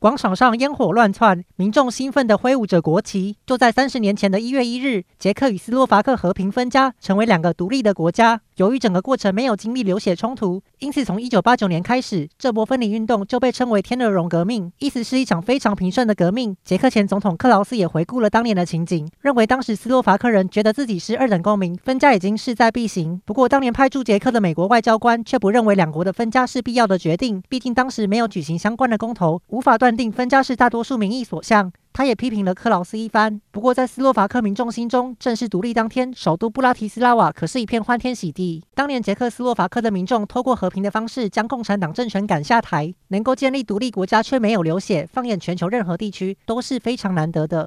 广场上烟火乱窜，民众兴奋地挥舞着国旗。就在三十年前的一月一日，捷克与斯洛伐克和平分家，成为两个独立的国家。由于整个过程没有经历流血冲突，因此从一九八九年开始，这波分离运动就被称为“天鹅绒革命”，意思是一场非常平顺的革命。捷克前总统克劳斯也回顾了当年的情景，认为当时斯洛伐克人觉得自己是二等公民，分家已经势在必行。不过，当年派驻捷克的美国外交官却不认为两国的分家是必要的决定，毕竟当时没有举行相关的公投，无法断断定分家是大多数民意所向。他也批评了克劳斯一番。不过，在斯洛伐克民众心中，正式独立当天，首都布拉提斯拉瓦可是一片欢天喜地。当年捷克斯洛伐克的民众通过和平的方式将共产党政权赶下台，能够建立独立国家却没有流血，放眼全球任何地区都是非常难得的。